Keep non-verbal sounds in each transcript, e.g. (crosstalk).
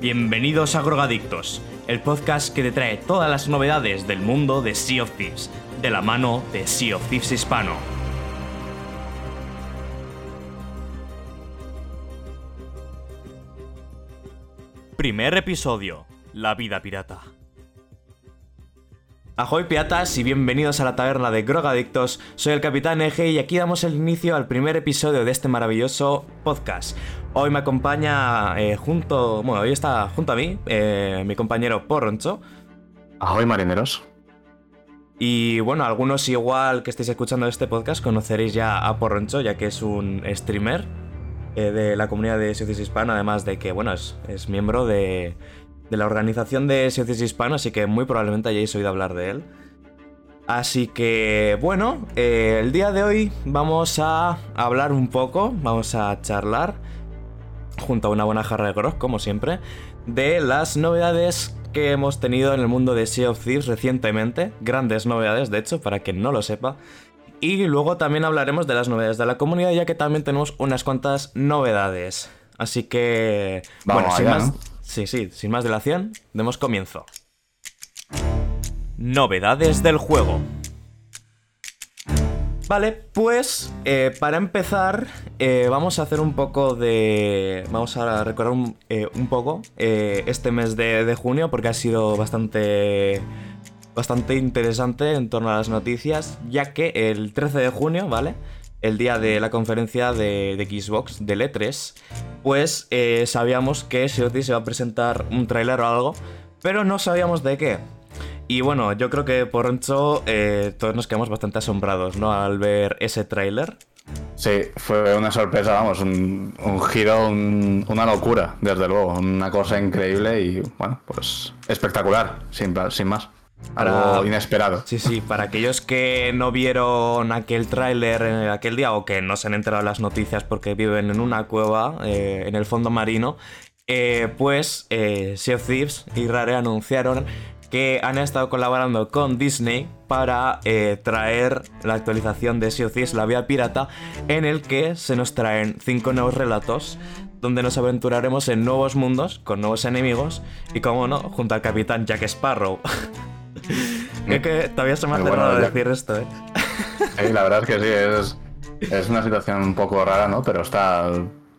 Bienvenidos a Grogadictos, el podcast que te trae todas las novedades del mundo de Sea of Thieves, de la mano de Sea of Thieves Hispano. Primer episodio, La vida pirata. Ahoy piratas y bienvenidos a la taberna de Grogadictos, soy el Capitán Eje y aquí damos el inicio al primer episodio de este maravilloso podcast. Hoy me acompaña eh, junto, bueno, hoy está junto a mí eh, mi compañero Porroncho. Ahoy marineros. Y bueno, algunos igual que estéis escuchando este podcast conoceréis ya a Porroncho, ya que es un streamer eh, de la comunidad de Socios Hispana, además de que, bueno, es, es miembro de, de la organización de Socios Hispano, así que muy probablemente hayáis oído hablar de él. Así que, bueno, eh, el día de hoy vamos a hablar un poco, vamos a charlar, junto a una buena jarra de grog, como siempre, de las novedades que hemos tenido en el mundo de Sea of Thieves recientemente. Grandes novedades, de hecho, para quien no lo sepa. Y luego también hablaremos de las novedades de la comunidad, ya que también tenemos unas cuantas novedades. Así que, Vamos bueno, sin más, ¿no? sí, sí, sin más dilación, demos comienzo. Novedades del juego. Vale, pues eh, para empezar eh, vamos a hacer un poco de... Vamos a recordar un, eh, un poco eh, este mes de, de junio porque ha sido bastante... Bastante interesante en torno a las noticias, ya que el 13 de junio, ¿vale? El día de la conferencia de, Xbox, del E3, pues eh, sabíamos que Thieves se iba a presentar un tráiler o algo, pero no sabíamos de qué. Y bueno, yo creo que por Roncho eh, todos nos quedamos bastante asombrados, ¿no? Al ver ese tráiler. Sí, fue una sorpresa, vamos, un, un giro, un- una locura, desde luego, una cosa increíble y, bueno, pues espectacular, sin más. Algo inesperado. Sí, sí, para aquellos que no vieron aquel tráiler en aquel día o que no se han enterado las noticias porque viven en una cueva eh, en el fondo marino, eh, pues eh, Sea of Thieves y Rare anunciaron que han estado colaborando con Disney para eh, traer la actualización de Sea of Thieves, la vía pirata, en el que se nos traen cinco nuevos relatos donde nos aventuraremos en nuevos mundos, con nuevos enemigos y, como no, junto al capitán Jack Sparrow. (laughs) Es que todavía se me hace bueno, raro decir esto, ¿eh? (laughs) Sí, la verdad es que sí, es, es una situación un poco rara, ¿no? Pero está...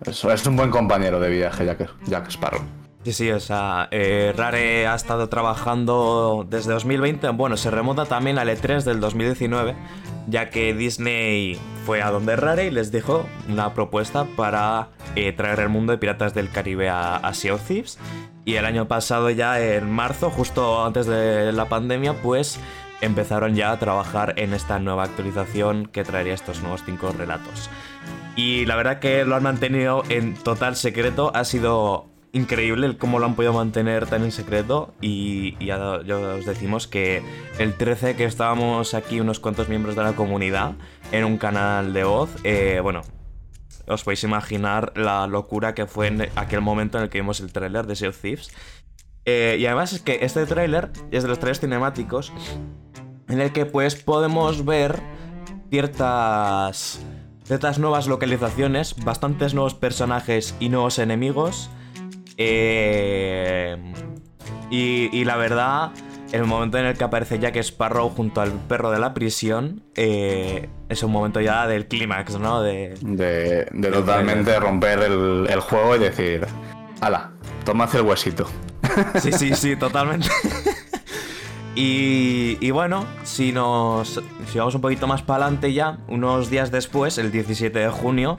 Es, es un buen compañero de viaje, Jack, Jack Sparrow. Sí, sí, o sea, eh, Rare ha estado trabajando desde 2020, bueno, se remonta también al E3 del 2019, ya que Disney fue a donde Rare y les dijo una propuesta para eh, traer el mundo de Piratas del Caribe a, a Sea of Thieves. Y el año pasado, ya en marzo, justo antes de la pandemia, pues empezaron ya a trabajar en esta nueva actualización que traería estos nuevos cinco relatos. Y la verdad que lo han mantenido en total secreto. Ha sido increíble el cómo lo han podido mantener tan en secreto. Y, ya os decimos que el 13 que estábamos aquí unos cuantos miembros de la comunidad en un canal de voz, eh, bueno, os podéis imaginar la locura que fue en aquel momento en el que vimos el tráiler de Sea of Thieves. Eh, y además es que este tráiler es de los trailers cinemáticos en el que pues podemos ver ciertas ciertas nuevas localizaciones, bastantes nuevos personajes y nuevos enemigos. Eh, y, y la verdad, el momento en el que aparece Jack Sparrow junto al perro de la prisión eh, es un momento ya del clímax, ¿no? De, De, de totalmente romper el, el juego y decir, ala, tomad el huesito. (laughs) Sí, sí, sí, totalmente. y, y bueno, si nos. Si vamos un poquito más para adelante ya, unos días después, el 17 de junio,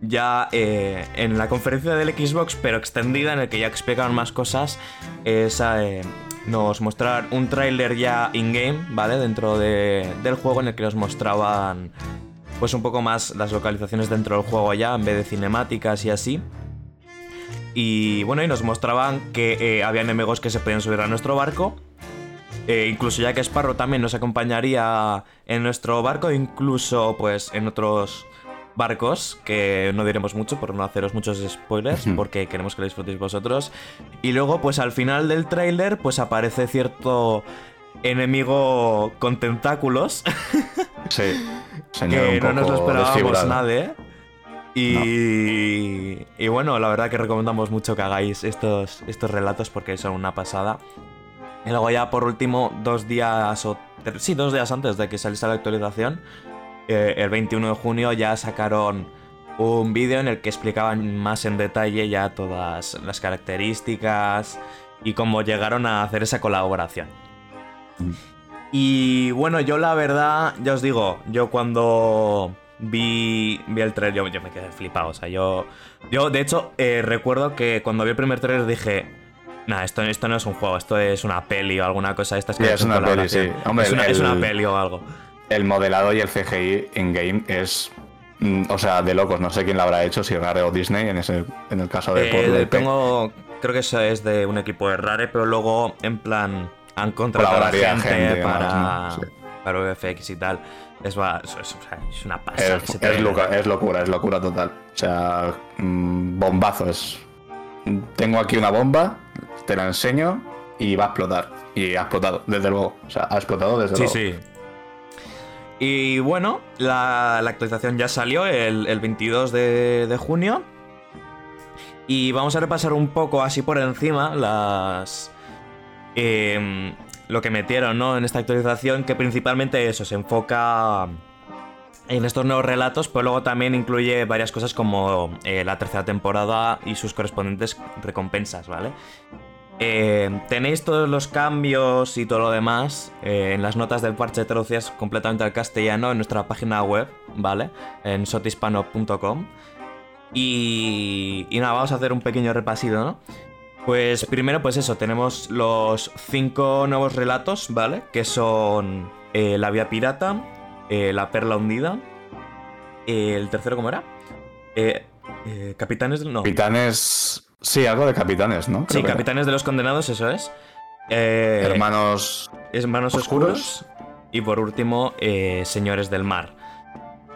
ya eh, en la conferencia del Xbox, pero extendida, en el que ya explicaron más cosas, esa, eh, nos mostraron un tráiler ya in-game, ¿vale? Dentro de- del juego, en el que nos mostraban. Pues un poco más las localizaciones dentro del juego ya, en vez de cinemáticas y así. Y bueno, y nos mostraban que eh, había enemigos que se podían subir a nuestro barco. Eh, incluso ya que Sparrow también nos acompañaría en nuestro barco, incluso pues en otros barcos, que no diremos mucho por no haceros muchos spoilers, porque queremos que lo disfrutéis vosotros. Y luego, pues al final del tráiler, pues aparece cierto enemigo con tentáculos, (laughs) Sí, señor. que un no nos lo esperábamos nadie. Y, y, bueno, la verdad que recomendamos mucho que hagáis estos, estos relatos porque son una pasada. Y luego ya por último, dos días o... Sí, dos días antes de que saliese la actualización, eh, el 21 de junio ya sacaron un vídeo en el que explicaban más en detalle ya todas las características y cómo llegaron a hacer esa colaboración. Y bueno, yo la verdad, ya os digo, yo cuando vi, vi el trailer, yo, me quedé flipado. O sea, yo, yo de hecho, eh, recuerdo que cuando vi el primer trailer dije, Nah, esto, esto no es un juego, esto es una peli o alguna cosa. Esta es, es una peli, sí. Hombre, es, una, peli o algo. El modelado y el CGI in-game es mm, o sea, de locos, no sé quién lo habrá hecho, si Rare o Disney, en, ese, en el caso de... Eh, tengo, creo que eso es de un equipo de Rare, pero luego, en plan, han contratado a gente, para, para VFX y tal. Es, es, una pasada. Es, es, locura, es locura total. O sea, mm, bombazo. Es... Tengo aquí una bomba, te la enseño y va a explotar. Y ha explotado, desde luego. O sea, ha explotado desde luego. Sí, sí. Y bueno, la, actualización ya salió el, 22 de, junio. Y vamos a repasar un poco así por encima las... Em, lo que metieron ¿no? en esta actualización, que principalmente eso, se enfoca en estos nuevos relatos, pero luego también incluye varias cosas como eh, la tercera temporada y sus correspondientes recompensas, ¿vale? Eh, tenéis todos los cambios y todo lo demás eh, en las notas del parche traducidas completamente al castellano en nuestra página web, ¿vale? En sotispano.com. Y, y nada, vamos a hacer un pequeño repasito, ¿no? Pues primero, pues eso, tenemos los cinco nuevos relatos, ¿vale? Que son eh, La Vía Pirata, La Perla Hundida, el tercero, ¿cómo era? Capitanes... No. Capitanes... Sí, algo de capitanes, ¿no? sí, capitanes de los condenados, eso es. Eh, hermanos. Hermanos oscuros. Y por último, eh, señores del mar.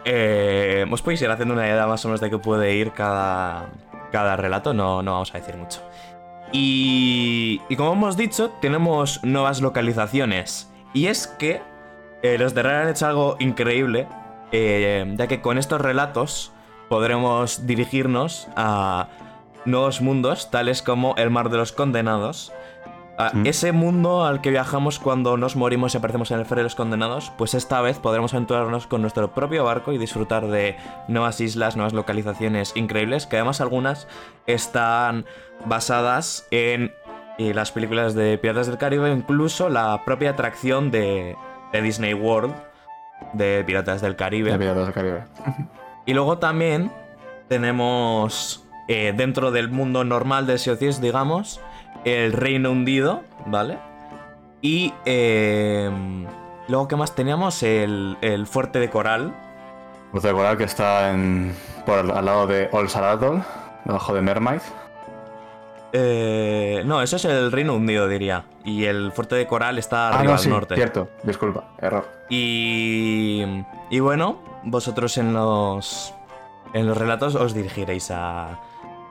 Eh, os podéis ir haciendo una idea más o menos de qué puede ir cada, cada relato, no, no vamos a decir mucho. Y, y como hemos dicho, tenemos nuevas localizaciones. Y es que los de Rare han hecho algo increíble, ya que con estos relatos podremos dirigirnos a nuevos mundos, tales como el Mar de los Condenados. Mm. Ese mundo al que viajamos cuando nos morimos y aparecemos en el Fer de los Condenados, pues esta vez podremos aventurarnos con nuestro propio barco y disfrutar de nuevas islas, nuevas localizaciones increíbles, que además algunas están basadas en las películas de Piratas del Caribe, incluso la propia atracción de, Disney World de Piratas del Caribe. De Piratas del Caribe. y luego también tenemos eh, dentro del mundo normal de Sea digamos, el Reino Hundido, ¿vale? Y em, luego, ¿qué más teníamos? El, Fuerte de Coral. Fuerte de Coral que está en, por al lado de Ol Saradol, debajo de Mermaid. Eh, no, eso es el Reino Hundido, diría. Y el Fuerte de Coral está ah, arriba al norte. Cierto, disculpa, error. Y, y bueno, vosotros en los, en los relatos os dirigiréis a,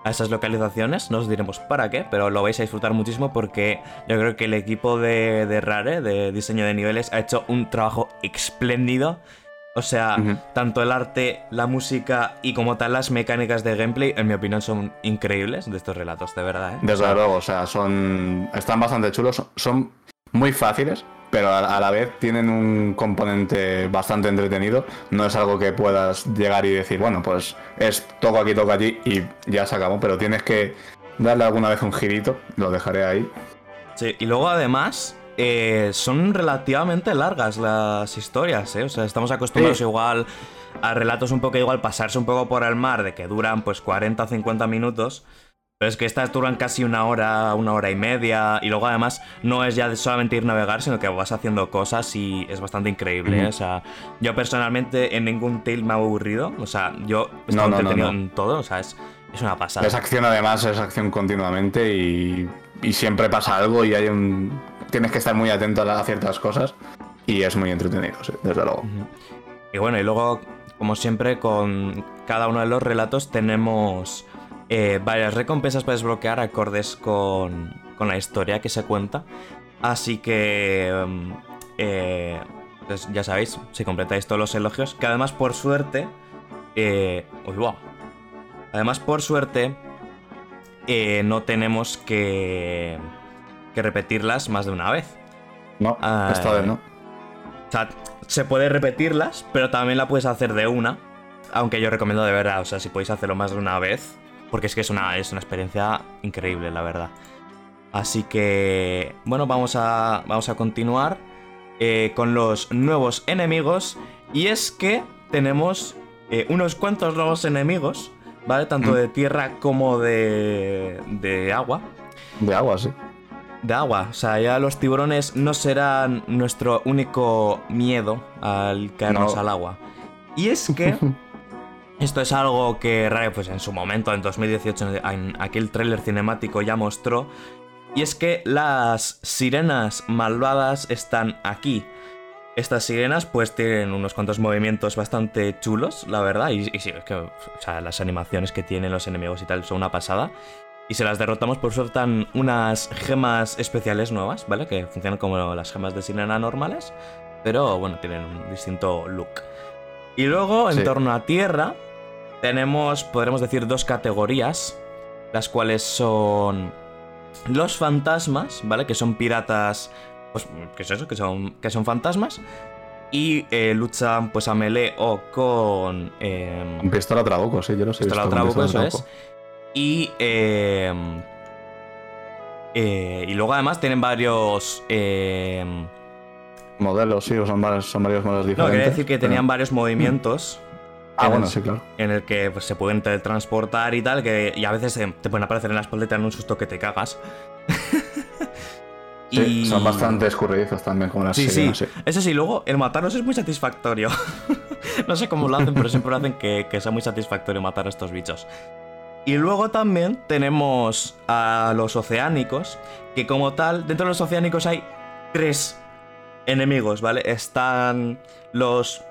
a esas localizaciones. No os diremos para qué, pero lo vais a disfrutar muchísimo porque yo creo que el equipo de, Rare, de diseño de niveles, ha hecho un trabajo espléndido. O sea, tanto el arte, la música y como tal las mecánicas de gameplay, en mi opinión, son increíbles de estos relatos, de verdad. ¿eh? Desde luego, o sea, son. están bastante chulos, son muy fáciles pero a, la vez tienen un componente bastante entretenido. No es algo que puedas llegar y decir, bueno, pues es toco aquí, toco allí y ya se acabó, pero tienes que darle alguna vez un girito, lo dejaré ahí. Sí, y luego además eh, son relativamente largas las historias, ¿eh? O sea, estamos acostumbrados igual a relatos un poco igual, pasarse un poco por el mar, de que duran pues 40 o 50 minutos. Pero es que estas duran casi una hora, una hora y media. Y luego además no es ya solamente ir a navegar, sino que vas haciendo cosas y es bastante increíble. ¿eh? O sea, yo personalmente en ningún tail me ha aburrido. O sea, yo estoy entretenido en todo. O sea, es, una pasada. Es acción además, es acción continuamente y, siempre pasa algo y hay un... Tienes que estar muy atento a, ciertas cosas y es muy entretenido, desde luego. Y bueno, y luego, como siempre, con cada uno de los relatos tenemos eh, varias recompensas para desbloquear acordes con, la historia que se cuenta. Así que, mm, eh, pues ya sabéis, si completáis todos los elogios, que además por suerte... Eh, uy, Además, por suerte, eh, no tenemos que, que repetirlas más de una vez. No, Ah, esta vez no. O sea, se puede repetirlas, pero también la puedes hacer de una. Aunque yo recomiendo de verdad, o sea, si podéis hacerlo más de una vez, porque es que es una, es una experiencia increíble, la verdad. Así que, bueno, vamos a, vamos a continuar eh, con los nuevos enemigos. Y es que tenemos eh, unos cuantos nuevos enemigos, ¿vale? Tanto Mm. de tierra como de, de agua. De agua, sí. De agua, o sea, ya los tiburones no serán nuestro único miedo al caernos No. al agua. Y es que (laughs) esto es algo que Rare, pues en su momento, en 2018, en aquel tráiler cinemático ya mostró. Y es que las sirenas malvadas están aquí. Estas sirenas pues tienen unos cuantos movimientos bastante chulos, la verdad. Y, y sí, es que o sea, las animaciones que tienen los enemigos y tal son una pasada. Y si las derrotamos, pues sueltan unas gemas especiales nuevas, ¿vale? Que funcionan como las gemas de sirena normales, pero bueno, tienen un distinto look. Y luego, en Sí. torno a tierra, tenemos, podremos decir, dos categorías, las cuales son los fantasmas, ¿vale? Que son piratas, pues, ¿qué es eso? Que son, que son fantasmas. Y eh, luchan pues a melee o con... em, Un pistola trabuco, sí, yo lo sé. Pistola con Trabuco, eso es. Y. eh, eh, y luego además tienen varios. eh, Modelos, sí, o son varios, son varios modelos no, diferentes. quería decir que pero- tenían varios movimientos. Ah, en bueno, el- sí, claro. En el que pues, se pueden teletransportar y tal, que, y a veces eh, te pueden aparecer en la espalda y te dan un susto que te cagas. (laughs) Sí, Y- son bastante escurridizos también, como las Sí, sí. sí. Eso sí, luego el matarlos es muy satisfactorio. (laughs) no sé cómo lo hacen, pero siempre lo hacen que, que sea muy satisfactorio matar a estos bichos. Y luego también tenemos a los oceánicos, que como tal, dentro de los oceánicos hay tres enemigos, ¿vale? Están los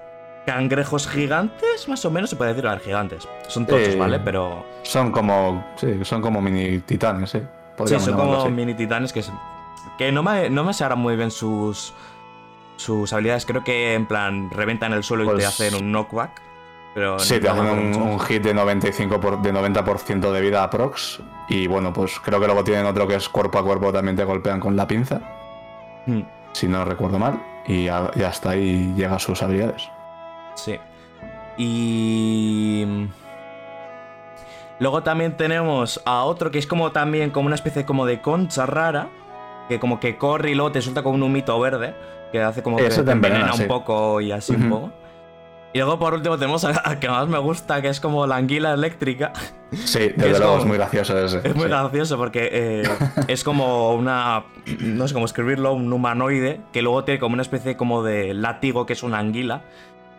cangrejos gigantes, más o menos se puede decir, a ver, gigantes. Son todos, Eh, ¿vale? Pero Son como. Sí, son como mini titanes, sí. Sí, son como así. mini titanes que, que no, me, no me sé ahora muy bien sus, sus habilidades. Creo que en plan reventan el suelo y te Pues- hacen un knockback. Pero Sí, te hacen un, hit de 95 por, de 90% de vida aprox. Y bueno, pues creo que luego tienen otro que es cuerpo a cuerpo, también te golpean con la pinza, Mm, si no recuerdo mal. Y ya- hasta ahí llega sus habilidades. Sí. Y... Luego también tenemos a otro que es como también como una especie como de concha rara. Que como que corre y luego te suelta como un humito verde. Que hace como que te envenena, un poco y así un poco. Y luego por último tenemos a- que más me gusta, que es como la anguila eléctrica. Sí, (laughs) es desde luego es muy gracioso ese. Es muy sí. gracioso porque eh, (laughs) es como una. No sé cómo escribirlo, un humanoide que luego tiene como una especie como de látigo que es una anguila.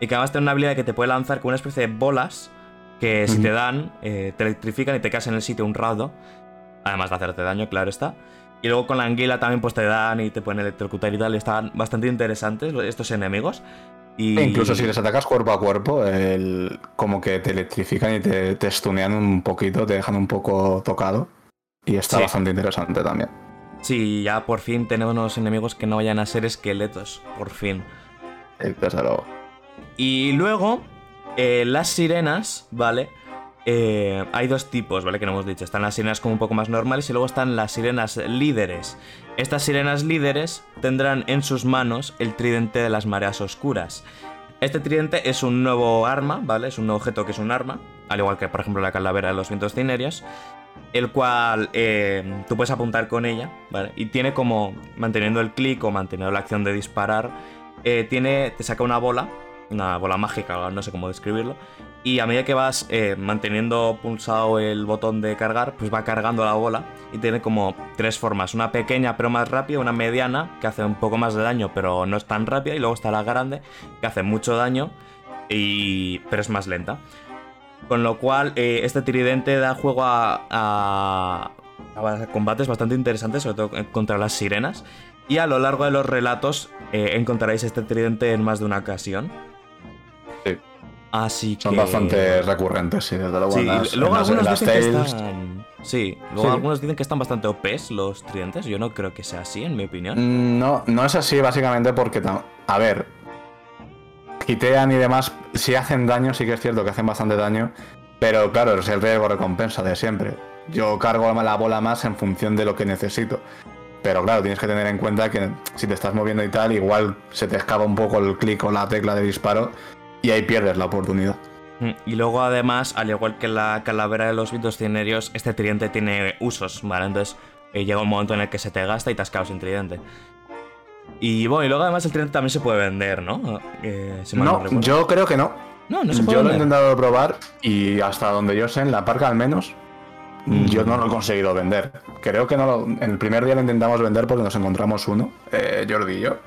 Y que además tiene una habilidad que te puede lanzar con una especie de bolas que si te dan, eh, te electrifican y te quedas en el sitio un rato. Además de hacerte daño, claro está. Y luego con la anguila también pues te dan y te pueden electrocutar y tal. Y están bastante interesantes estos enemigos. Y E incluso si les atacas cuerpo a cuerpo, el- como que te electrifican y te, te stunean un poquito, te dejan un poco tocado. Y está Sí. bastante interesante también. Sí, ya por fin tenemos unos enemigos que no vayan a ser esqueletos. Por fin. Desde luego. Y luego, eh, las sirenas, ¿vale? Eh, hay dos tipos, ¿vale? Que no hemos dicho. Están las sirenas como un poco más normales y luego están las sirenas líderes. Estas sirenas líderes tendrán en sus manos el tridente de las mareas oscuras. Este tridente es un nuevo arma, ¿vale? Es un nuevo objeto que es un arma, al igual que por ejemplo la calavera de los vientos cinerios, el cual eh, tú puedes apuntar con ella, ¿vale? Y tiene como, manteniendo el clic o manteniendo la acción de disparar, tiene, te saca una bola, una bola mágica, no sé cómo describirlo, y a medida que vas eh, manteniendo pulsado el botón de cargar, pues va cargando la bola y tiene como tres formas, una pequeña pero más rápida, una mediana que hace un poco más de daño pero no es tan rápida y luego está la grande que hace mucho daño y pero es más lenta. Con lo cual eh, este tridente da juego a, a- combates bastante interesantes, sobre todo contra las sirenas. Y a lo largo de los relatos eh, encontraréis este tridente en más de una ocasión. Que. Son bastante recurrentes, sí, desde luego. Sí, las- luego algunos las dicen que están. Sí, luego Sí. algunos dicen que están bastante OPs los tridentes. Yo no creo que sea así, en mi opinión. No, no es así básicamente porque, a ver, quitean y demás, si hacen daño, sí que es cierto que hacen bastante daño, Pero claro, es el riesgo recompensa de siempre. Yo cargo la bola más en función de lo que necesito. Pero claro, tienes que tener en cuenta que si te estás moviendo y tal, igual se te escapa un poco el clic o la tecla de disparo y ahí pierdes la oportunidad. Mm, y luego además, al igual que la calavera de los vitos cinerios, este tridente tiene usos, ¿vale? Entonces eh, llega un momento en el que se te gasta y te has quedado sin tridente. Y bueno, y luego además el tridente también se puede vender, ¿no? Eh, no, yo creo que no. No, no se puede Yo lo he intentado probar y hasta donde yo sé, en la parca al menos, mm. yo no lo he conseguido vender. Creo que no lo, en el primer día lo intentamos vender porque nos encontramos uno, eh, Jordi y yo.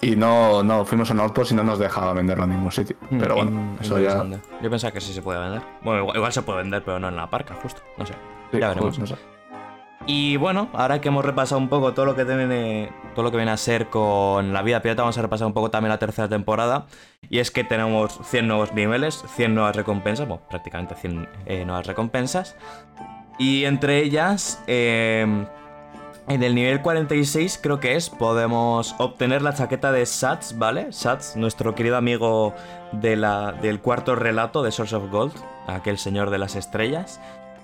Y no, no fuimos a un Outpost y no nos dejaba venderlo en ningún sitio. Mm, pero bueno, eso ya. Yo pensaba que sí se puede vender. Bueno, igual, se puede vender, pero no en la parca, justo. No sé. ya veremos. Y bueno, ahora que hemos repasado un poco todo lo que viene, todo lo que viene a ser con la vida pirata, vamos a repasar un poco también la tercera temporada. Y es que tenemos 100 nuevos niveles, 100 nuevas recompensas, bueno, prácticamente 100 eh, nuevas recompensas. Y entre ellas, eh, en el nivel 46 creo que es, podemos obtener la chaqueta de Sats, ¿vale? Sats, nuestro querido amigo de la, del cuarto relato de Source of Gold, aquel señor de las estrellas.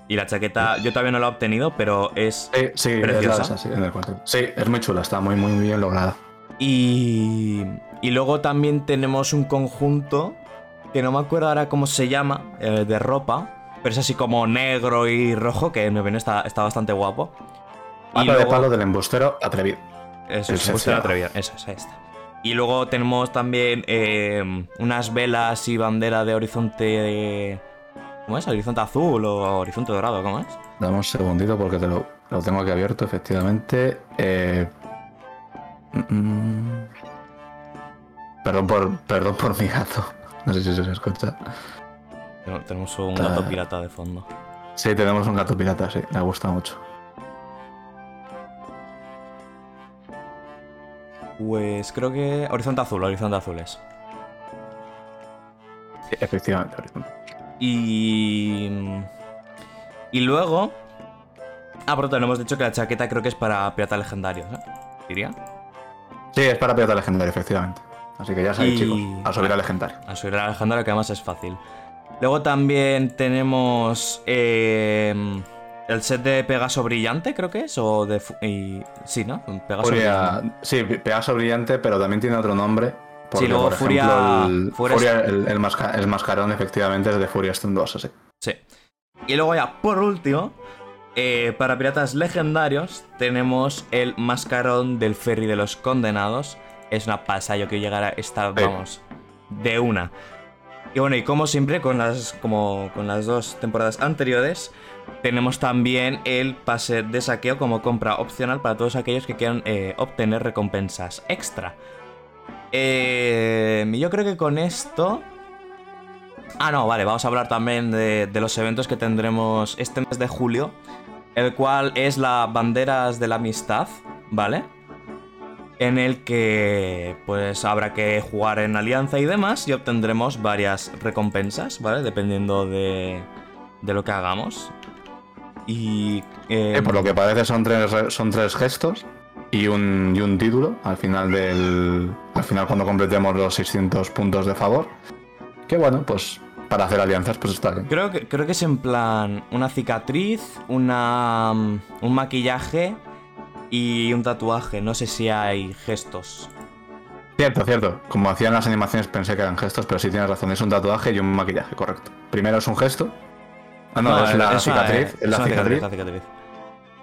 Y la chaqueta yo todavía no la he obtenido, pero es sí, preciosa. sí, en el sí, es muy chula, está muy, muy bien lograda. Y, y luego también tenemos un conjunto, que no me acuerdo ahora cómo se llama, eh, de ropa, pero es así como negro y rojo, que en mi opinión está, está bastante guapo. Y de palo del embustero atrevido. Eso, es, embustero atrevido. Eso es, ahí está. Y luego tenemos también eh, unas velas y bandera de horizonte. ¿Cómo es? ¿Horizonte azul o horizonte dorado? ¿Cómo es? Dame un segundito porque te lo, tengo aquí abierto, efectivamente. Eh, mm, mm. perdón, por, perdón por mi gato. No sé si se escucha. Tenemos un gato pirata de fondo. Sí, tenemos un gato pirata, sí. Me gusta mucho. Pues creo que Horizonte Azul, Horizonte Azul es. efectivamente, Horizonte. Y. Y luego. Ah, por otro, hemos dicho que la chaqueta creo que es para pirata legendario, ¿no? ¿Diría? Sí, es para pirata legendario, efectivamente. Así que ya sabéis, chicos, a subir a legendario. A subir a legendario, que además es fácil. Luego también tenemos. Eh, el set de Pegaso Brillante, creo que es, o de... sí, ¿no? Pegaso Brillante. Sí, Pegaso Brillante, pero también tiene otro nombre. sí, luego Furia... el, Furia, el, mascarón, efectivamente, es de Furia Stone 2, así. Sí. Y luego ya, por último, eh, para piratas legendarios, tenemos el mascarón del Ferry de los Condenados. Es una pasa, yo quiero llegar a esta, vamos, de una. Y bueno, y como siempre, con las, como con las dos temporadas anteriores, tenemos también el pase de saqueo como compra opcional para todos aquellos que quieran eh, obtener recompensas extra. Eh, yo creo que con esto... Ah, no, vale, vamos a hablar también de, los eventos que tendremos este mes de julio, el cual es la Banderas de la Amistad, ¿vale? En el que pues habrá que jugar en alianza y demás y obtendremos varias recompensas, ¿vale? Dependiendo de, de lo que hagamos. Y. Eh, por lo que parece son tres, son tres gestos y un, y un título al final del. Al final cuando completemos los 600 puntos de favor. Que bueno, pues para hacer alianzas, pues está bien. Creo que, creo que es en plan una cicatriz, una, un maquillaje y un tatuaje. No sé si hay gestos. Cierto, cierto. Como hacían las animaciones pensé que eran gestos, pero sí tienes razón. Es un tatuaje y un maquillaje, correcto. Primero es un gesto Ah, no, es, la cicatriz, es, la cicatriz,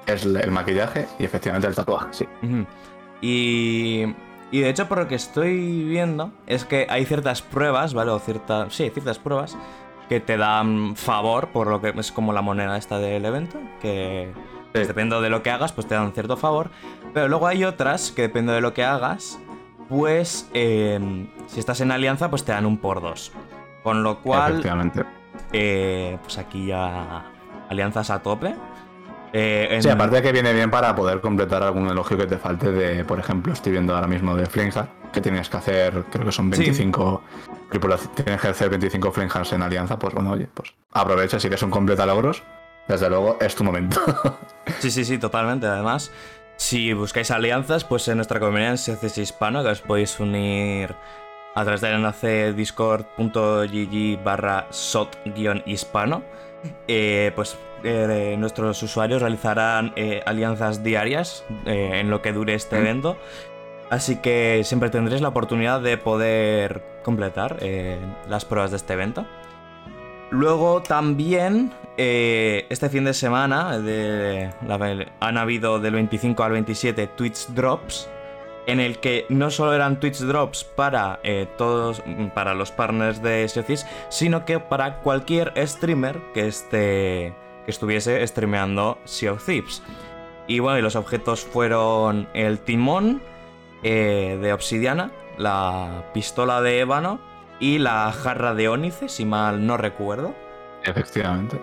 Es el maquillaje y efectivamente el tatuaje, sí. Y. Y de hecho, por lo que estoy viendo, es que hay ciertas pruebas, ¿vale? O ciertas. Sí, ciertas pruebas que te dan favor, por lo que es como la moneda esta del evento, que dependiendo de lo que hagas, pues te dan cierto favor. Pero luego hay otras que depende de lo que hagas, pues em, si estás en alianza, pues te dan un por dos. Con lo cual. Eh, pues aquí ya alianzas a tope. Eh, sí, aparte de que viene bien para poder completar algún elogio que te falte de, por ejemplo, estoy viendo ahora mismo de Flinja, que tienes que hacer, creo que son 25, tienes que hacer 25 Flinjas en alianza, pues bueno, oye, pues aprovecha si eres un completa logros, desde luego es tu momento. sí, sí, sí, totalmente. Además, si buscáis alianzas, pues en nuestra comunidad en CCS Hispano, que os podéis unir a través del enlace discord.gg barra sot-hispano eh, pues eh, nuestros usuarios realizarán eh, alianzas diarias en lo que dure este evento. Así que siempre tendréis la oportunidad de poder completar las pruebas de este evento. Luego también, este fin de semana, han habido del 25 al 27 Twitch Drops, en el que no solo eran Twitch Drops para todos, para los partners de SEOCIS, sino que para cualquier streamer que esté que estuviese streameando Sea of Thieves. Y bueno, y los objetos fueron el timón eh, de obsidiana, la pistola de ébano y la jarra de ónice, si mal no recuerdo. Efectivamente.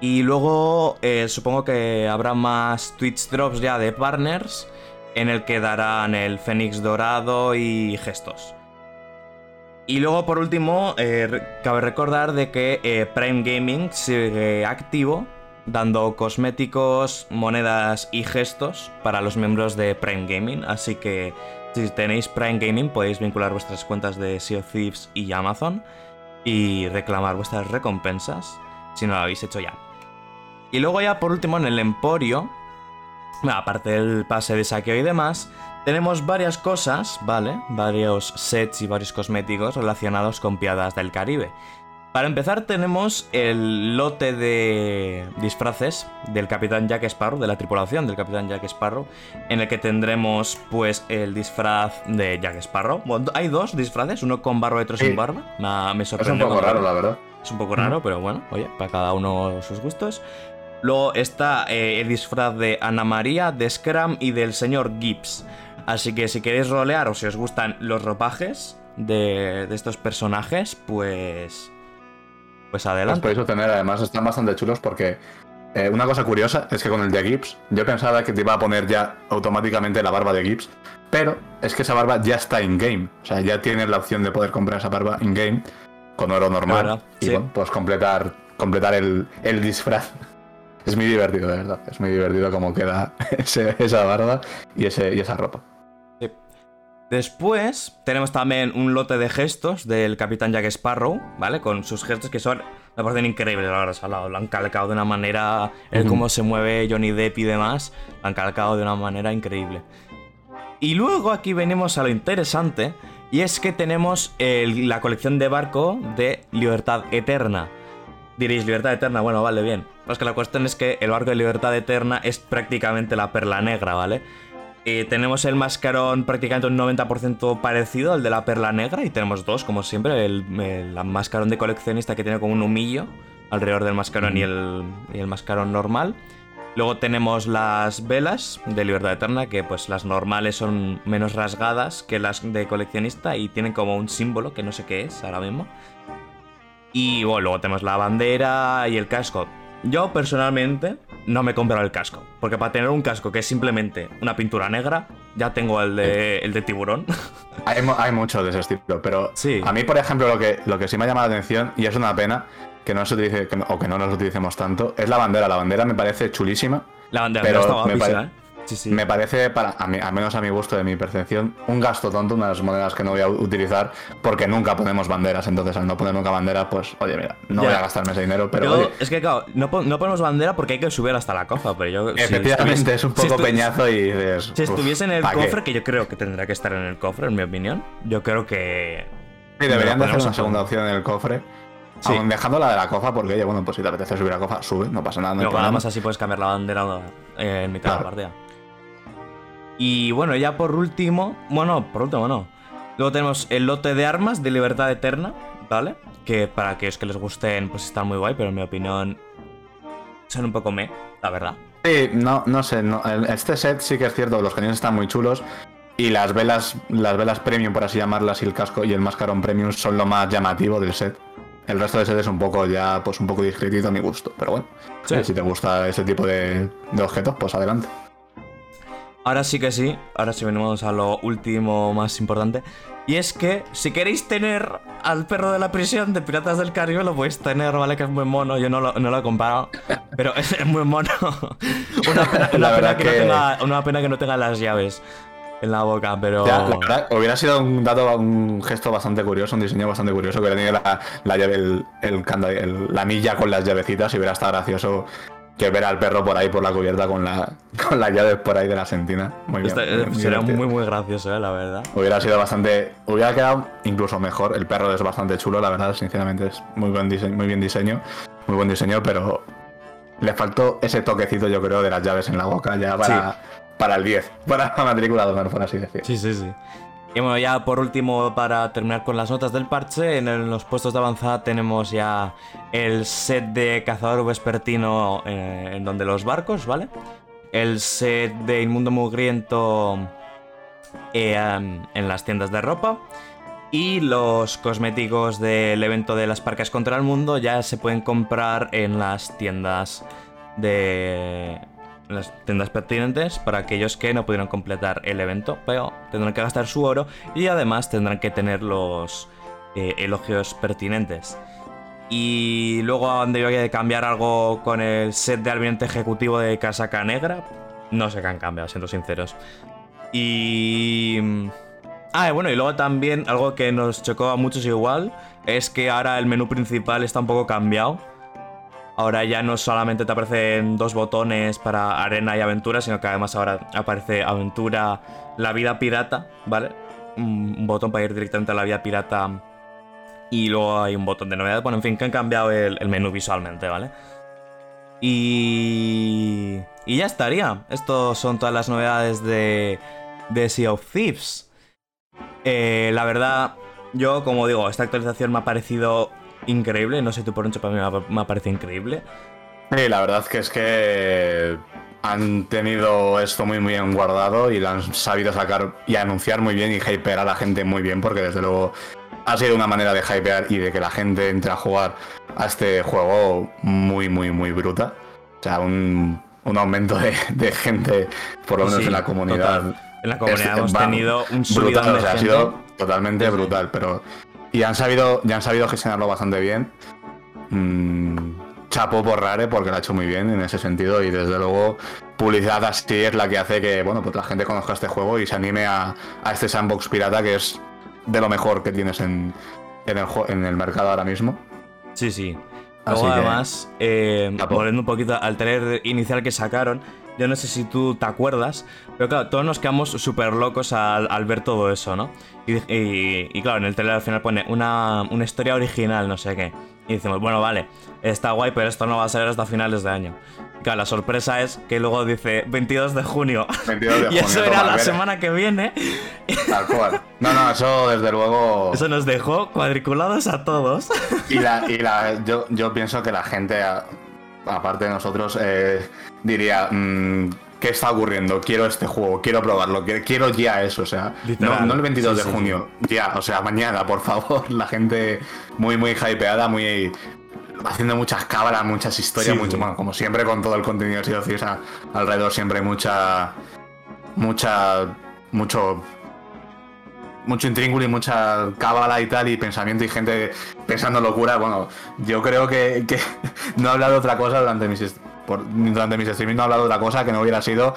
Y luego eh, supongo que habrá más Twitch drops ya de partners en el que darán el Fénix dorado y gestos. Y luego, por último, eh, cabe recordar de que eh, Prime Gaming sigue activo, dando cosméticos, monedas y gestos para los miembros de Prime Gaming. Así que si tenéis Prime Gaming podéis vincular vuestras cuentas de Sea of Thieves y Amazon y reclamar vuestras recompensas si no lo habéis hecho ya. Y luego ya por último en el Emporio, aparte del pase de saqueo y demás, tenemos varias cosas, ¿vale? Varios sets y varios cosméticos relacionados con Piadas del Caribe. Para empezar tenemos el lote de disfraces del Capitán Jack Sparrow, de la tripulación del Capitán Jack Sparrow, en el que tendremos pues el disfraz de Jack Sparrow. hay dos disfraces, uno con barba y otro sin barba. Me, sorprende. Es un poco raro, la verdad. Es un poco raro, pero bueno, oye, para cada uno sus gustos. Luego está eh, el disfraz de Ana María, de Scrum y del señor Gibbs. Así que si queréis rolear o si os gustan los ropajes de, estos personajes, pues. Pues adelante. Los podéis obtener, además están bastante chulos porque. Eh, una cosa curiosa es que con el de Gibbs, yo pensaba que te iba a poner ya automáticamente la barba de Gibbs, pero es que esa barba ya está in-game. O sea, ya tienes la opción de poder comprar esa barba in-game con oro normal. y bueno, pues completar, completar el, el disfraz es muy divertido, de verdad. Es muy divertido cómo queda (laughs) esa barba y, ese, y esa ropa. Después tenemos también un lote de gestos del Capitán Jack Sparrow, ¿vale? Con sus gestos que son, me parecen increíbles, la verdad. Lo, han calcado de una manera, el cómo se mueve Johnny Depp y demás, lo han calcado de una manera increíble. Y luego aquí venimos a lo interesante, y es que tenemos la colección de barco de Libertad Eterna. Diréis, Libertad Eterna, bueno, vale, bien. Pues que la cuestión es que el barco de Libertad Eterna es prácticamente la perla negra, ¿vale? tenemos el mascarón prácticamente un 90% parecido al de la perla negra y tenemos dos, como siempre, el, mascarón de coleccionista que tiene como un humillo alrededor del mascarón y, el, y el mascarón normal. Luego tenemos las velas de Libertad Eterna, que pues las normales son menos rasgadas que las de coleccionista y tienen como un símbolo que no sé qué es ahora mismo. Y bueno, luego tenemos la bandera y el casco. Yo personalmente no me he comprado el casco. Porque para tener un casco que es simplemente una pintura negra, ya tengo el de, el de tiburón. (laughs) Hay, hay muchos de ese estilo, pero sí. a mí, por ejemplo, lo que, lo que sí me ha llamado la atención, y es una pena que no se utilice, o que no nos utilicemos tanto, es la bandera. La bandera me parece chulísima. La bandera pero me, ¿eh? Me parece, para, a al menos a mi gusto, de mi percepción, un gasto tonto, unas monedas que no voy a utilizar porque nunca ponemos banderas. Entonces, al no poner nunca bandera, pues, oye, mira, no voy a gastarme ese dinero, pero. Es que, claro, no, ponemos bandera porque hay que subir hasta la cofa, pero yo. Efectivamente, es un poco peñazo y Si estuviese en el cofre, que yo creo que tendría que estar en el cofre, en mi opinión, yo creo que. Sí, deberían de hacer una segunda opción en el cofre. Sí. dejando la de la cofa, porque, oye, bueno, pues si te apetece subir la cofa, sube, no pasa nada. No nada más así puedes cambiar la bandera eh, en mitad de la partida. Y bueno, ya por último, bueno, por último no. Luego tenemos el lote de armas de libertad eterna, ¿vale? Que para aquellos que les gusten, pues están muy guay, pero en mi opinión son un poco me, la verdad. Sí, no, no sé, este set sí que es cierto, los cañones están muy chulos. Y las velas, las velas premium, por así llamarlas, y el casco y el mascarón premium son lo más llamativo del set. El resto del set es un poco ya, pues un poco discretito a mi gusto. Pero bueno, si te gusta ese tipo de objetos, pues adelante. Ahora sí que sí, ahora sí venimos a lo último más importante. Y es que si queréis tener al perro de la prisión de Piratas del Caribe, lo podéis tener, ¿vale? Que es muy mono, yo no lo, no lo he comprado, pero (laughs) es, muy mono. (laughs) una, pena, que, No tenga, una pena que no tenga las llaves. en la boca, pero. hubiera sido un dato, un gesto bastante curioso, un diseño bastante curioso, que hubiera tenido la, la llave, el, el, la milla con las llavecitas y hubiera estado gracioso que ver al perro por ahí por la cubierta con la con las llaves por ahí de la sentina. Muy bien. Sería muy muy gracioso, eh, la verdad. Hubiera sido bastante. Hubiera quedado incluso mejor. El perro es bastante chulo, la verdad, sinceramente es muy buen diseño, muy bien diseño. Muy buen diseño, pero le faltó ese toquecito, yo creo, de las llaves en la boca ya para, para el 10, para la matrícula por así decir. Sí, sí, sí. Y bueno, ya por último, para terminar con las notas del parche, en, los puestos de avanzada tenemos ya el set de cazador vespertino eh, en donde los barcos, ¿vale? El set de inmundo mugriento eh, en las tiendas de ropa. Y los cosméticos del evento de las parcas contra el mundo ya se pueden comprar en las tiendas de las tiendas pertinentes para aquellos que no pudieron completar el evento, pero tendrán que gastar su oro y además tendrán que tener los eh, elogios pertinentes. Y luego han debido de cambiar algo con el set de almirante ejecutivo de casaca negra. No sé qué han cambiado, siendo sinceros. Y Ah, bueno, y luego también algo que nos chocó a muchos igual es que ahora el menú principal está un poco cambiado. Ahora ya no solamente te aparecen dos botones para arena y aventura, sino que además ahora aparece aventura, la vida pirata, ¿vale? Un botón para ir directamente a la vida pirata y luego hay un botón de novedad. Bueno, en fin, que han cambiado el, menú visualmente, ¿vale? Y... Y ya estaría. Estos son todas las novedades de, de Sea of Thieves. Eh, la verdad, yo como digo, esta actualización me ha parecido increíble. No sé tú por mucho, para mí me ha parecido increíble. Sí, la verdad que es que han tenido esto muy, muy bien guardado y lo han sabido sacar y anunciar muy bien y hypear a la gente muy bien, porque desde luego ha sido una manera de hypear y de que la gente entre a jugar a este juego muy, muy, muy bruta. O sea, un, aumento de, gente, por lo menos en la comunidad. En la comunidad hemos tenido un brutal, o sea, ha sido totalmente brutal, pero y han sabido, ya han sabido gestionarlo bastante bien. Mm, chapo por Rare porque lo ha hecho muy bien en ese sentido y desde luego publicidad así es la que hace que bueno pues la gente conozca este juego y se anime a, este sandbox pirata que es de lo mejor que tienes en, en, el, en el mercado ahora mismo. Sí, sí. Luego, además, eh, volviendo un poquito al trailer inicial que sacaron, yo no sé si tú te acuerdas, pero claro, todos nos quedamos súper locos al, ver todo eso, ¿no? Y, claro, en el trailer al final pone una, historia original, no sé qué. Y decimos, bueno, vale, está guay, pero esto no va a ser hasta finales de año. claro, la sorpresa es que luego dice 22 de junio. 22 de junio (laughs) y eso era la semana que viene. Tal cual. No, no, eso desde luego. (laughs) Eso nos dejó cuadriculados a todos. Y la, y la yo, yo pienso que la gente aparte de nosotros, eh, diría, mm, ¿qué está ocurriendo? Quiero este juego, quiero probarlo, quiero ya eso, o sea, no, el 22 de junio, ya, o sea, mañana, por favor, (laughs) la gente muy, muy hypeada, muy haciendo muchas cábalas, muchas historias, mucho, bueno, como siempre con todo el contenido de Sea alrededor siempre hay mucha, mucha, mucho mucho intríngulo y mucha cábala y tal, y pensamiento y gente pensando locura. Bueno, yo creo que, (laughs) no he hablado de otra cosa durante mis, por, durante mis streaming, no he hablado de otra cosa que no hubiera sido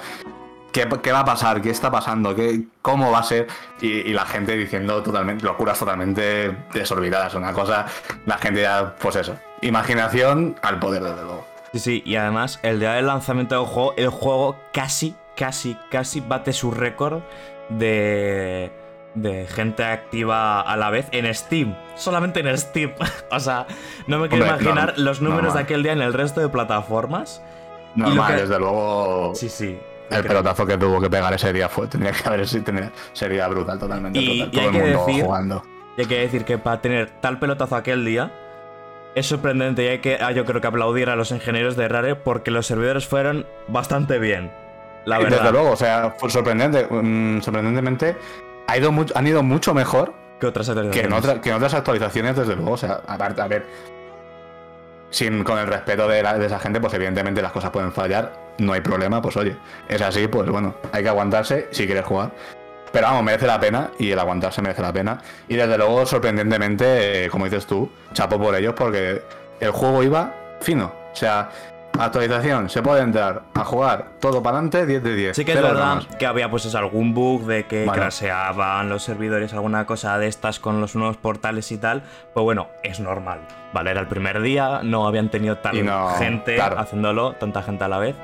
¿Qué, va a pasar? ¿Qué está pasando? ¿Qué, ¿Cómo va a ser? Y, la gente diciendo totalmente, locuras totalmente desorbitadas. Una cosa, la gente ya, pues eso. Imaginación al poder, desde luego. Sí, sí, y además, el día del lanzamiento del juego, el juego casi, casi, casi bate su récord de de gente activa a la vez en Steam. Solamente en Steam. (laughs) o sea, no me quiero imaginar los números de aquel día en el resto de plataformas. Normal, desde luego. Sí, sí. El pelotazo que tuvo que pegar ese día fue, tendría que haber sería brutal totalmente. Y, hay que decir, Y hay que decir que para tener tal pelotazo aquel día, es sorprendente y hay que, ah, yo creo que aplaudir a los ingenieros de Rare porque los servidores fueron bastante bien. La verdad. Desde luego, o sea, fue sorprendente, mm, sorprendentemente ido han ido mucho mejor que otras actualizaciones. Que en, otras actualizaciones, desde luego. O sea, aparte, a ver, sin, con el respeto de, esa gente, pues evidentemente las cosas pueden fallar, no hay problema, pues oye, es así, pues bueno, hay que aguantarse si quieres jugar. Pero vamos, merece la pena y el aguantarse merece la pena. Y desde luego, sorprendentemente, eh, como dices tú, chapo por ellos porque el juego iba fino. O sea, Actualización, se puede entrar a jugar todo para adelante, 10 de 10. Sí que es verdad dramas. que había pues algún bug de que Vale. crasheaban los servidores, alguna cosa de estas con los nuevos portales y tal. Pues bueno, es normal. Vale, era el primer día, no habían tenido tanta Y no, gente claro. haciéndolo, tanta gente a la vez.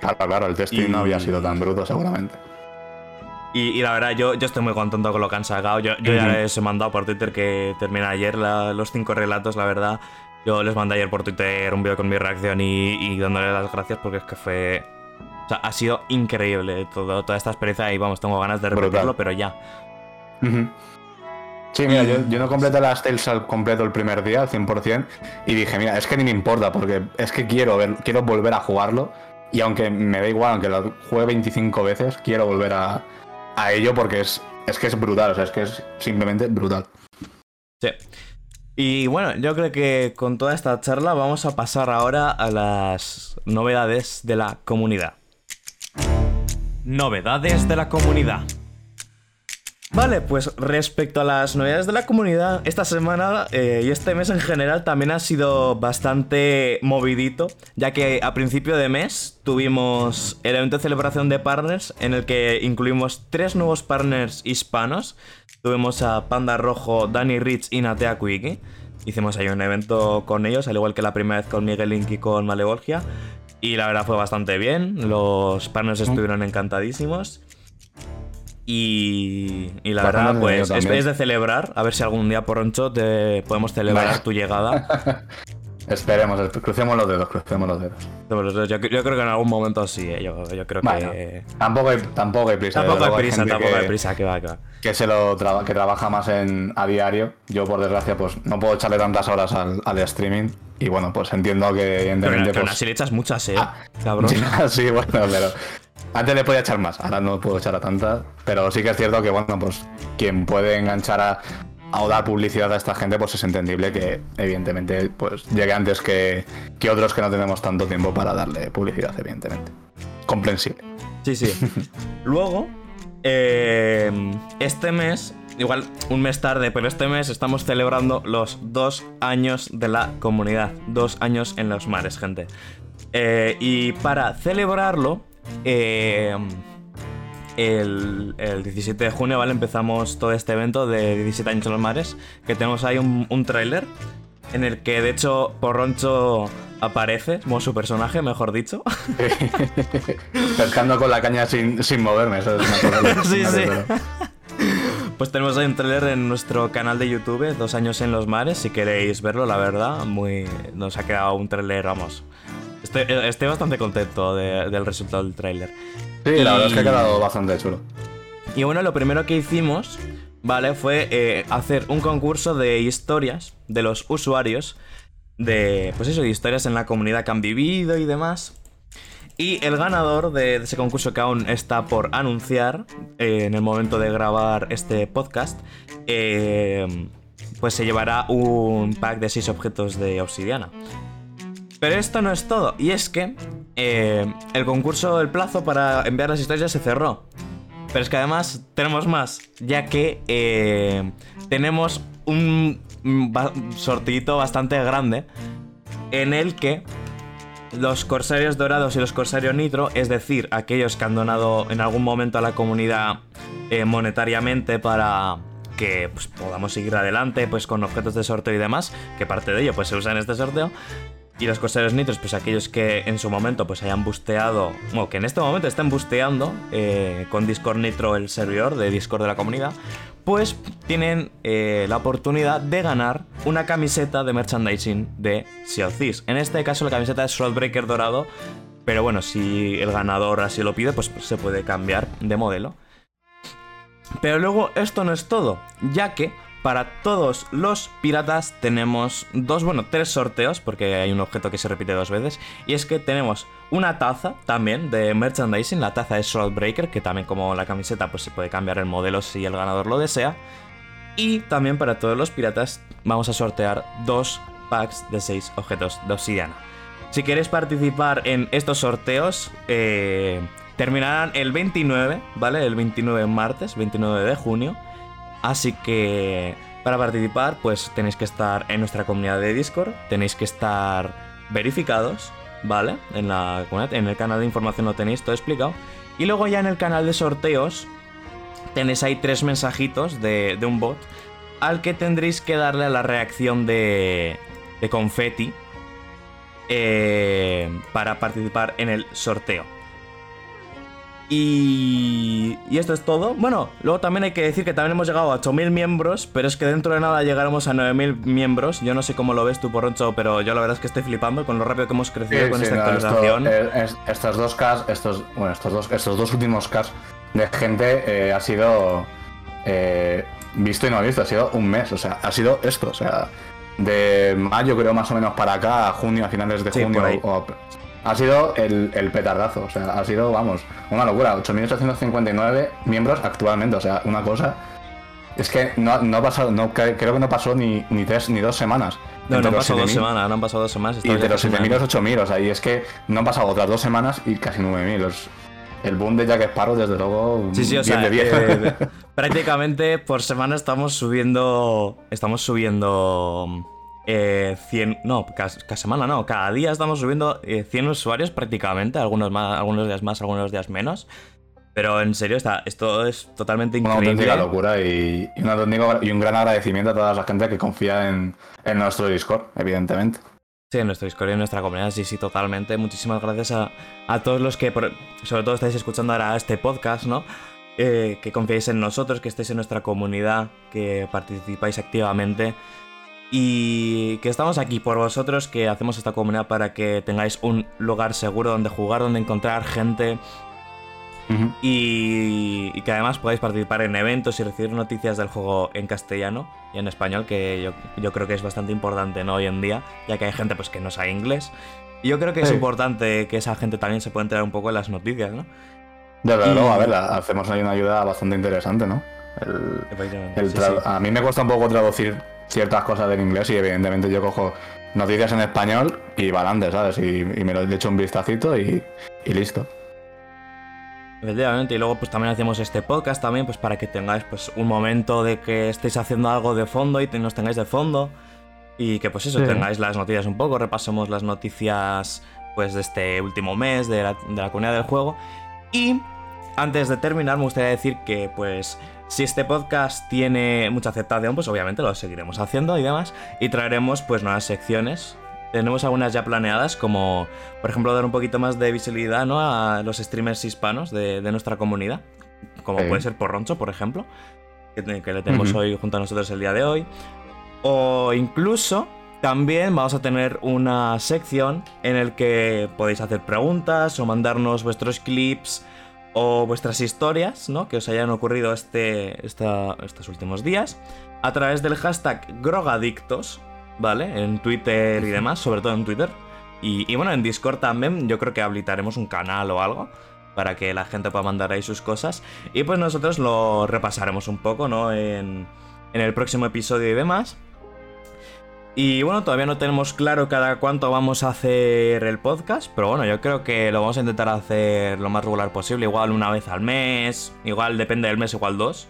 Claro, claro, el testing Y- no había sido tan bruto seguramente. Y, y la verdad, yo, yo estoy muy contento con lo que han sacado. Yo, yo ya les he mandado por Twitter que termina ayer la- los cinco relatos, la verdad. Yo les mandé ayer por Twitter un vídeo con mi reacción y, y dándole las gracias porque es que fue. O sea, ha sido increíble todo, toda esta experiencia y vamos, tengo ganas de Brutal. repetirlo, pero ya. Sí, mira, yo, yo no completé las Tales al completo el primer día, al 100%, y dije, mira, es que ni me importa, porque es que quiero, ver, quiero volver a jugarlo, y aunque me da igual, aunque lo juegue 25 veces, quiero volver a, a ello porque es, es que es brutal, o sea, es que es simplemente brutal. Sí. Y bueno, yo creo que con toda esta charla vamos a pasar ahora a las novedades de la comunidad. Novedades de la comunidad. Vale, pues respecto a las novedades de la comunidad, esta semana eh, y este mes en general también ha sido bastante movidito, ya que a principio de mes tuvimos el evento de celebración de partners en el que incluimos tres nuevos partners hispanos. Tuvimos a Panda Rojo, Danny Rich y Natea Quickie. Hicimos ahí un evento con ellos, al igual que la primera vez con Miguel Link y con Malevolgia. Y la verdad fue bastante bien, los partners estuvieron encantadísimos. Y, y la verdad, pues es, de celebrar. A ver si algún día por Oncho te podemos celebrar Vale. tu llegada. (laughs) Esperemos, crucemos los dedos, crucemos los dedos. Yo, yo creo que en algún momento sí, eh, yo, yo creo Bueno, que. tampoco hay, tampoco hay prisa. Tampoco hay prisa, tampoco que- hay prisa, que va, que va. que se lo traba- que trabaja más en a diario. Yo por desgracia pues no puedo echarle tantas horas al, al streaming y bueno pues entiendo que Pero, evidentemente que aún pues, así le echas muchas, eh. Ah, cabrón. (laughs) sí bueno pero antes le podía echar más ahora no puedo echar a tantas pero sí que es cierto que bueno pues quien puede enganchar a o dar publicidad a esta gente pues es entendible que evidentemente pues llegue antes que, que otros que no tenemos tanto tiempo para darle publicidad evidentemente comprensible Sí, sí. (laughs) Luego, eh, este mes, igual un mes tarde, pero este mes estamos celebrando los dos años de la comunidad. Dos años en los mares, gente. Eh, y para celebrarlo, eh, el, el 17 de junio, ¿vale? Empezamos todo este evento de 17 años en los mares, que tenemos ahí un, un tráiler en el que de hecho Porroncho aparece como su personaje, mejor dicho. (laughs) pescando con la caña sin, sin moverme eso es una cosa (laughs) Sí, sí. pero- (laughs) Pues tenemos ahí un trailer en nuestro canal de YouTube, Dos años en los mares, si queréis verlo, la verdad, muy nos ha quedado un trailer, vamos. Estoy, estoy bastante contento de- del resultado del trailer. Sí, la verdad es que ha quedado bastante chulo. Y bueno, lo primero que hicimos, ¿vale? Fue eh, hacer un concurso de historias de los usuarios, de, pues eso, de historias en la comunidad que han vivido y demás. Y el ganador de, de ese concurso que aún está por anunciar eh, en el momento de grabar este podcast, eh, pues se llevará un pack de 6 objetos de obsidiana. Pero esto no es todo, y es que eh, el concurso, el plazo para enviar las historias se cerró. Pero es que además tenemos más, ya que eh, tenemos un ba- sortito bastante grande en el que los corsarios dorados y los corsarios nitro, es decir, aquellos que han donado en algún momento a la comunidad eh, monetariamente para que pues, podamos seguir adelante pues con objetos de sorteo y demás, que parte de ello pues se usa en este sorteo. Y los corsarios nitros, pues aquellos que en su momento pues hayan busteado, o que en este momento estén busteando eh, con Discord Nitro el servidor de Discord de la comunidad, pues tienen eh, la oportunidad de ganar una camiseta de merchandising de Sea. En este caso la camiseta es Shroudbreaker dorado, pero bueno, si el ganador así lo pide, pues se puede cambiar de modelo. Pero luego esto no es todo, ya que para todos los piratas tenemos dos, bueno, tres sorteos, porque hay un objeto que se repite dos veces, y es que tenemos una taza también de merchandising, la taza de Shroudbreaker, que también como la camiseta pues se puede cambiar el modelo si el ganador lo desea, y también para todos los piratas vamos a sortear dos packs de seis objetos de obsidiana. Si queréis participar en estos sorteos, eh, terminarán el 29, ¿vale? El 29 martes, 29 de junio. Así que para participar, pues tenéis que estar en nuestra comunidad de Discord, tenéis que estar verificados ¿vale? En, la, en el canal de información lo tenéis todo explicado. Y luego ya en el canal de sorteos tenéis ahí tres mensajitos de, un bot al que tendréis que darle a la reacción de, de confeti eh, para participar en el sorteo. Y, y, esto es todo. Bueno, luego también hay que decir que también hemos llegado a 8.000 miembros, pero es que dentro de nada llegaremos a 9.000 miembros. Yo no sé cómo lo ves tú, Porroncho, pero yo la verdad es que estoy flipando con lo rápido que hemos crecido con esta actualización. estos dos cas, estos, bueno, estos dos, estos dos últimos cas de gente eh, ha sido eh, visto y no visto, ha sido un mes, o sea, ha sido esto, o sea, de mayo creo más o menos para acá, a junio, a finales de junio, ha sido el, petardazo, o sea, ha sido, vamos, una locura, 8.859 miembros actualmente, o sea, una cosa... Es que no, ha pasado, no, creo que no pasó ni, ni tres ni dos semanas. No, no han pasado dos semanas, no han pasado dos semanas. Y de los 7.000 a 8.000, o sea, y es que no han pasado otras dos semanas y casi 9.000 el boom de Jack Sparrow, desde luego, sí, sí, o sea, eh, (laughs) prácticamente por semana estamos subiendo. Estamos subiendo. Eh, 100. No, cada, semana no. Cada día estamos subiendo 100 eh, usuarios prácticamente. Algunos, más, algunos días más, algunos días menos. Pero en serio, está, esto es totalmente increíble. Una auténtica locura y, y, un gran agradecimiento a toda la gente que confía en, en nuestro Discord, evidentemente. Sí, en nuestro Discord y en nuestra comunidad, sí, sí, totalmente. Muchísimas gracias a, todos los que, sobre todo, estáis escuchando ahora este podcast, ¿no? Eh, que confiáis en nosotros, que estéis en nuestra comunidad, que participáis activamente y que estamos aquí por vosotros, que hacemos esta comunidad para que tengáis un lugar seguro donde jugar, donde encontrar gente, y, que además podáis participar en eventos y recibir noticias del juego en castellano y en español, que yo, creo que es bastante importante ¿no? hoy en día, ya que hay gente pues, que no sabe inglés. Y yo creo que es importante que esa gente también se pueda enterar un poco de las noticias, ¿no? Desde luego, a ver, hacemos ahí una ayuda bastante interesante, ¿no? A mí me cuesta un poco traducir ciertas cosas del inglés y evidentemente yo cojo noticias en español y balante, ¿sabes? Y, me lo he hecho un vistacito y listo. Efectivamente, y luego pues también hacemos este podcast también pues para que tengáis pues un momento de que estéis haciendo algo de fondo y nos tengáis de fondo y que pues eso, tengáis las noticias un poco, repasemos las noticias pues de este último mes de la, de la comunidad del juego y antes de terminar me gustaría decir que pues si este podcast tiene mucha aceptación pues obviamente lo seguiremos haciendo y demás y traeremos pues nuevas secciones tenemos algunas ya planeadas, como por ejemplo dar un poquito más de visibilidad ¿no? a los streamers hispanos de, nuestra comunidad, como puede ser Porroncho, por ejemplo, que, le tenemos hoy junto a nosotros el día de hoy. O incluso también vamos a tener una sección en el que podéis hacer preguntas o mandarnos vuestros clips o vuestras historias, ¿no? Que os hayan ocurrido este, estos últimos días a través del hashtag Grogadictos, ¿vale? En Twitter y demás, sobre todo en Twitter. Y, bueno, en Discord también yo creo que habilitaremos un canal o algo para que la gente pueda mandar ahí sus cosas. Y pues nosotros lo repasaremos un poco, ¿no? En, en el próximo episodio y demás. Y bueno, todavía no tenemos claro cada cuánto vamos a hacer el podcast, pero bueno, yo creo que lo vamos a intentar hacer lo más regular posible, igual una vez al mes, igual depende del mes, igual dos.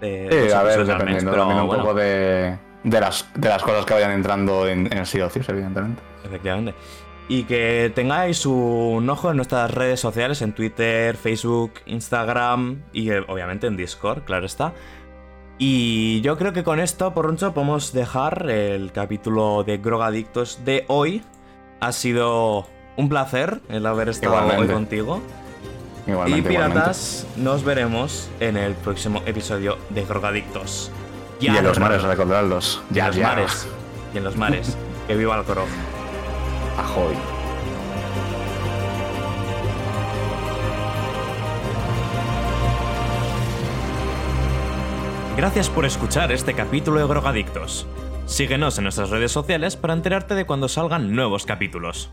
sí, a ver, dependiendo un poco de, de las, de las cosas que vayan entrando en, en Sidocios, evidentemente. Efectivamente. Y que tengáis un ojo en nuestras redes sociales, en Twitter, Facebook, Instagram y eh, obviamente en Discord, claro está. Y yo creo que con esto, por mucho, podemos dejar el capítulo de Grogadictos de hoy. Ha sido un placer el haber estado hoy contigo. y piratas, nos veremos en el próximo episodio de Grogadictos y en los mares, recordadlos. Y en los mares. Y en los mares. (laughs) que viva el coro. Ahoy. Gracias por escuchar este capítulo de Drogadictos. Síguenos en nuestras redes sociales para enterarte de cuando salgan nuevos capítulos.